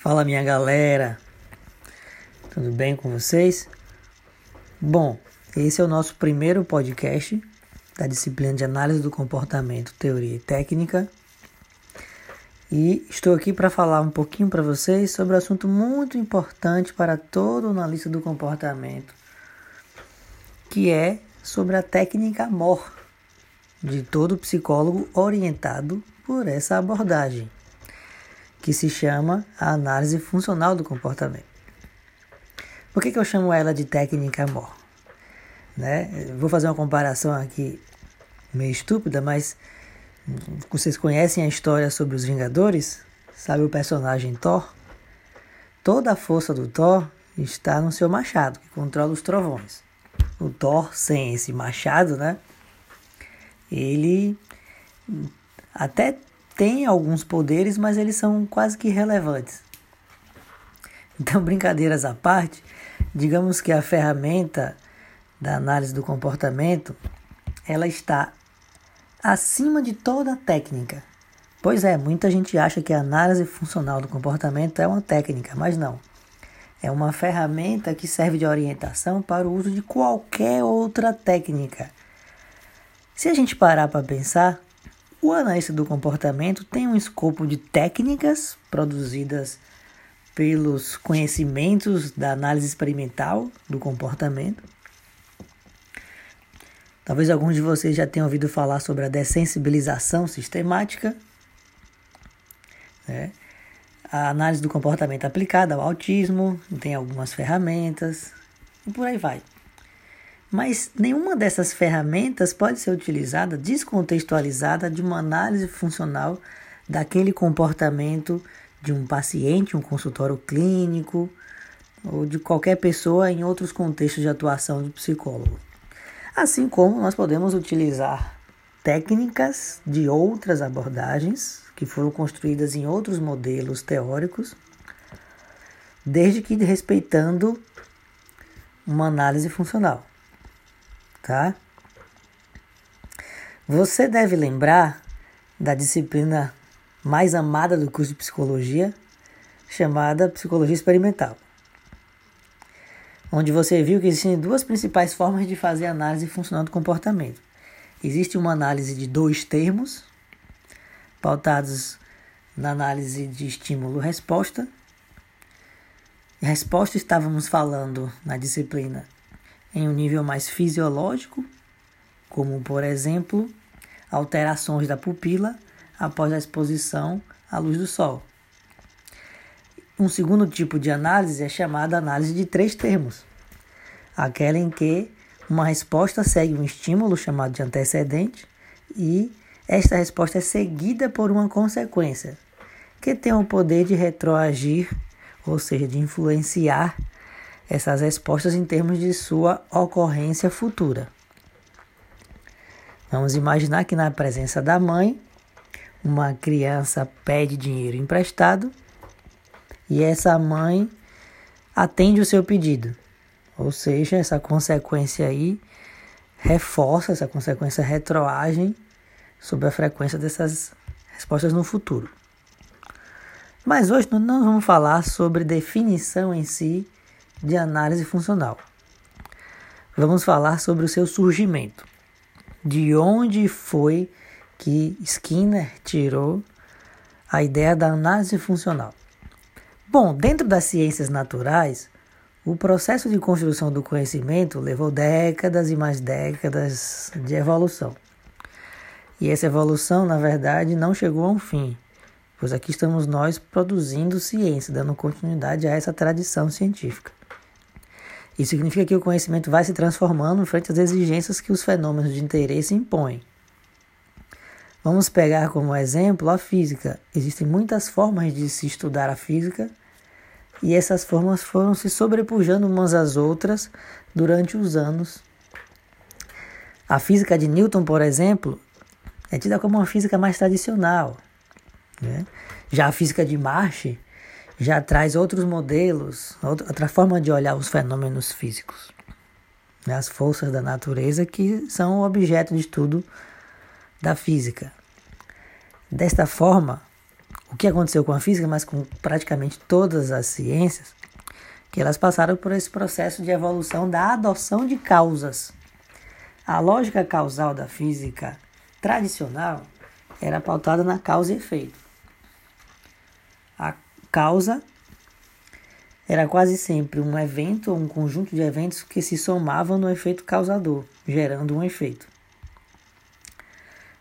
Fala minha galera, tudo bem com vocês? Bom, esse é o nosso primeiro podcast da disciplina de análise do comportamento, teoria e técnica. E estou aqui para falar um pouquinho para vocês sobre um assunto muito importante para todo analista do comportamento, que é sobre a técnica MOR de todo psicólogo orientado por essa abordagem que se chama a análise funcional do comportamento. Por que, que eu chamo ela de técnica MOR? Né? Vou fazer uma comparação aqui meio estúpida, mas vocês conhecem a história sobre os Vingadores? Sabe o personagem Thor? Toda a força do Thor está no seu machado, que controla os trovões. O Thor, sem esse machado, né? Ele até tem alguns poderes, mas eles são quase que irrelevantes. Então, brincadeiras à parte, digamos que a ferramenta da análise do comportamento, ela está acima de toda a técnica. Pois é, muita gente acha que a análise funcional do comportamento é uma técnica, mas não. É uma ferramenta que serve de orientação para o uso de qualquer outra técnica. Se a gente parar para pensar, o analista do comportamento tem um escopo de técnicas produzidas pelos conhecimentos da análise experimental do comportamento. Talvez alguns de vocês já tenham ouvido falar sobre a dessensibilização sistemática, né? a análise do comportamento aplicada ao autismo, tem algumas ferramentas e por aí vai. Mas nenhuma dessas ferramentas pode ser utilizada descontextualizada de uma análise funcional daquele comportamento de um paciente, um consultório clínico ou de qualquer pessoa em outros contextos de atuação do psicólogo. Assim como nós podemos utilizar técnicas de outras abordagens que foram construídas em outros modelos teóricos, desde que respeitando uma análise funcional tá? Você deve lembrar da disciplina mais amada do curso de psicologia, chamada psicologia experimental. Onde você viu que existem duas principais formas de fazer análise funcional do comportamento. Existe uma análise de dois termos, pautados na análise de estímulo-resposta. Resposta estávamos falando na disciplina em um nível mais fisiológico, como por exemplo alterações da pupila após a exposição à luz do sol. Um segundo tipo de análise é chamada análise de três termos, aquela em que uma resposta segue um estímulo chamado de antecedente e esta resposta é seguida por uma consequência, que tem o poder de retroagir, ou seja, de influenciar essas respostas em termos de sua ocorrência futura. Vamos imaginar que na presença da mãe, uma criança pede dinheiro emprestado e essa mãe atende o seu pedido. Ou seja, essa consequência aí reforça, essa consequência retroagem sobre a frequência dessas respostas no futuro. Mas hoje nós vamos falar sobre definição em si de análise funcional. Vamos falar sobre o seu surgimento. De onde foi que Skinner tirou a ideia da análise funcional? Bom, dentro das ciências naturais, o processo de construção do conhecimento levou décadas e mais décadas de evolução. E essa evolução, na verdade, não chegou a um fim, pois aqui estamos nós produzindo ciência, dando continuidade a essa tradição científica. Isso significa que o conhecimento vai se transformando frente às exigências que os fenômenos de interesse impõem. Vamos pegar como exemplo a física. Existem muitas formas de se estudar a física e essas formas foram se sobrepujando umas às outras durante os anos. A física de Newton, por exemplo, é tida como uma física mais tradicional. Né? Já a física de Marsh já traz outros modelos, outra forma de olhar os fenômenos físicos, né? as forças da natureza que são objeto de estudo da física. Desta forma, o que aconteceu com a física, mas com praticamente todas as ciências, que elas passaram por esse processo de evolução da adoção de causas. A lógica causal da física tradicional era pautada na causa e efeito. Causa era quase sempre um evento ou um conjunto de eventos que se somavam no efeito causador, gerando um efeito.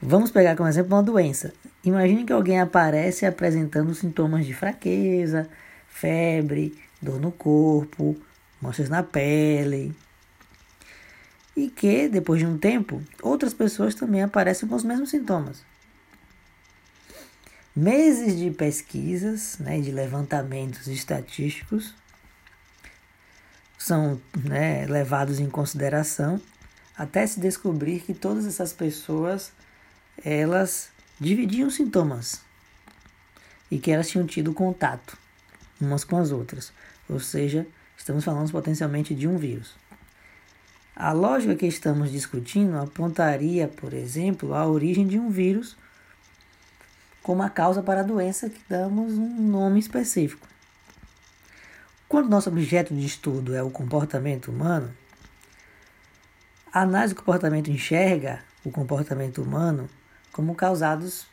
Vamos pegar como exemplo uma doença. Imagine que alguém aparece apresentando sintomas de fraqueza, febre, dor no corpo, manchas na pele. E que, depois de um tempo, outras pessoas também aparecem com os mesmos sintomas. Meses de pesquisas, né, de levantamentos estatísticos, são né, levados em consideração até se descobrir que todas essas pessoas elas dividiam sintomas e que elas tinham tido contato umas com as outras, ou seja, estamos falando potencialmente de um vírus. A lógica que estamos discutindo apontaria, por exemplo, a origem de um vírus como a causa para a doença que damos um nome específico. Quando nosso objeto de estudo é o comportamento humano, a análise do comportamento enxerga o comportamento humano como causados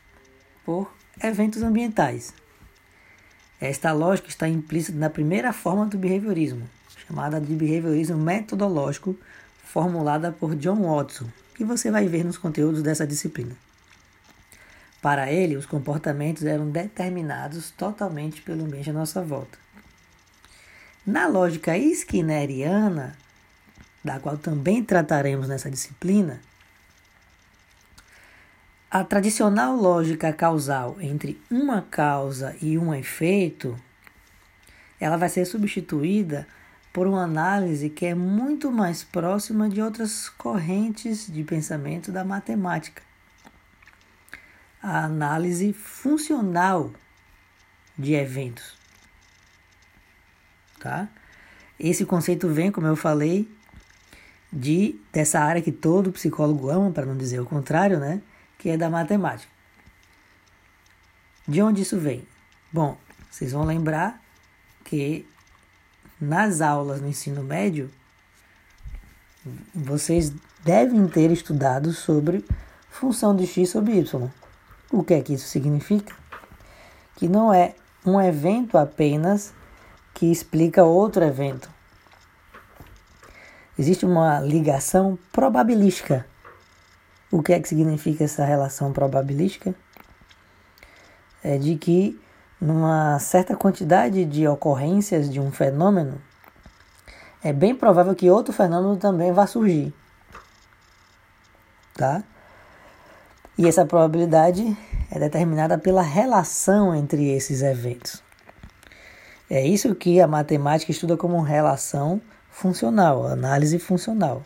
por eventos ambientais. Esta lógica está implícita na primeira forma do behaviorismo, chamada de behaviorismo metodológico, formulada por John Watson, que você vai ver nos conteúdos dessa disciplina. Para ele, os comportamentos eram determinados totalmente pelo ambiente à nossa volta. Na lógica skinneriana, da qual também trataremos nessa disciplina, a tradicional lógica causal entre uma causa e um efeito, ela vai ser substituída por uma análise que é muito mais próxima de outras correntes de pensamento da matemática a análise funcional de eventos. Tá? Esse conceito vem, como eu falei, de dessa área que todo psicólogo ama, para não dizer o contrário, né? Que é da matemática. De onde isso vem? Bom, vocês vão lembrar que nas aulas no ensino médio vocês devem ter estudado sobre função de x sobre y. O que é que isso significa? Que não é um evento apenas que explica outro evento. Existe uma ligação probabilística. O que é que significa essa relação probabilística? É de que numa certa quantidade de ocorrências de um fenômeno, é bem provável que outro fenômeno também vá surgir. Tá? E essa probabilidade é determinada pela relação entre esses eventos. É isso que a matemática estuda como relação funcional, análise funcional,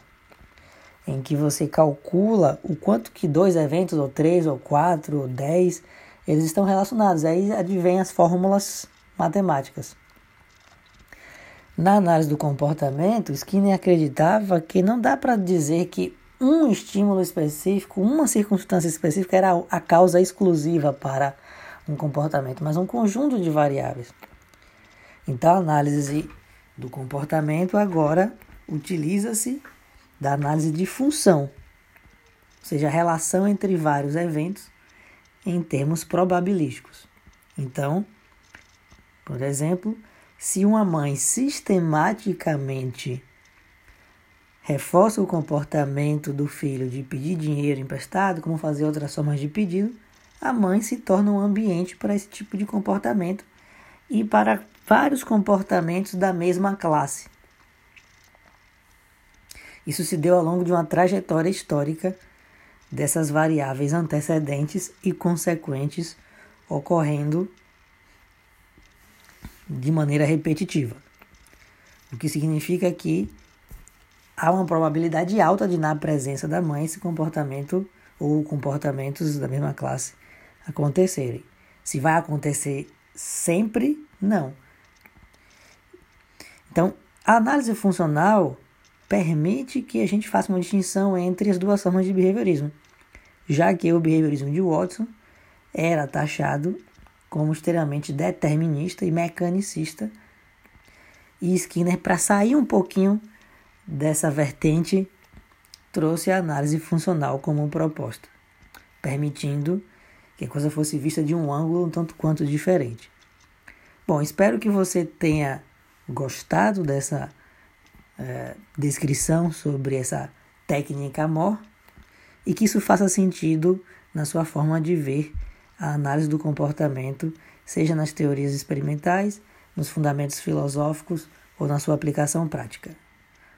em que você calcula o quanto que dois eventos, ou três, ou quatro, ou dez, eles estão relacionados. Aí advém as fórmulas matemáticas. Na análise do comportamento, Skinner acreditava que não dá para dizer que um estímulo específico, uma circunstância específica era a causa exclusiva para um comportamento, mas um conjunto de variáveis. Então, a análise do comportamento agora utiliza-se da análise de função, ou seja, a relação entre vários eventos em termos probabilísticos. Então, por exemplo, se uma mãe sistematicamente reforça o comportamento do filho de pedir dinheiro emprestado, como fazer outras formas de pedido, a mãe se torna um ambiente para esse tipo de comportamento e para vários comportamentos da mesma classe. Isso se deu ao longo de uma trajetória histórica dessas variáveis antecedentes e consequentes ocorrendo de maneira repetitiva. O que significa que há uma probabilidade alta de, na presença da mãe, esse comportamento ou comportamentos da mesma classe acontecerem. Se vai acontecer sempre, não. Então, a análise funcional permite que a gente faça uma distinção entre as duas formas de behaviorismo, já que o behaviorismo de Watson era taxado como extremamente determinista e mecanicista. E Skinner, para sair um pouquinho dessa vertente, trouxe a análise funcional como proposta, permitindo que a coisa fosse vista de um ângulo um tanto quanto diferente. Bom, espero que você tenha gostado dessa é, descrição sobre essa técnica amor e que isso faça sentido na sua forma de ver a análise do comportamento, seja nas teorias experimentais, nos fundamentos filosóficos ou na sua aplicação prática.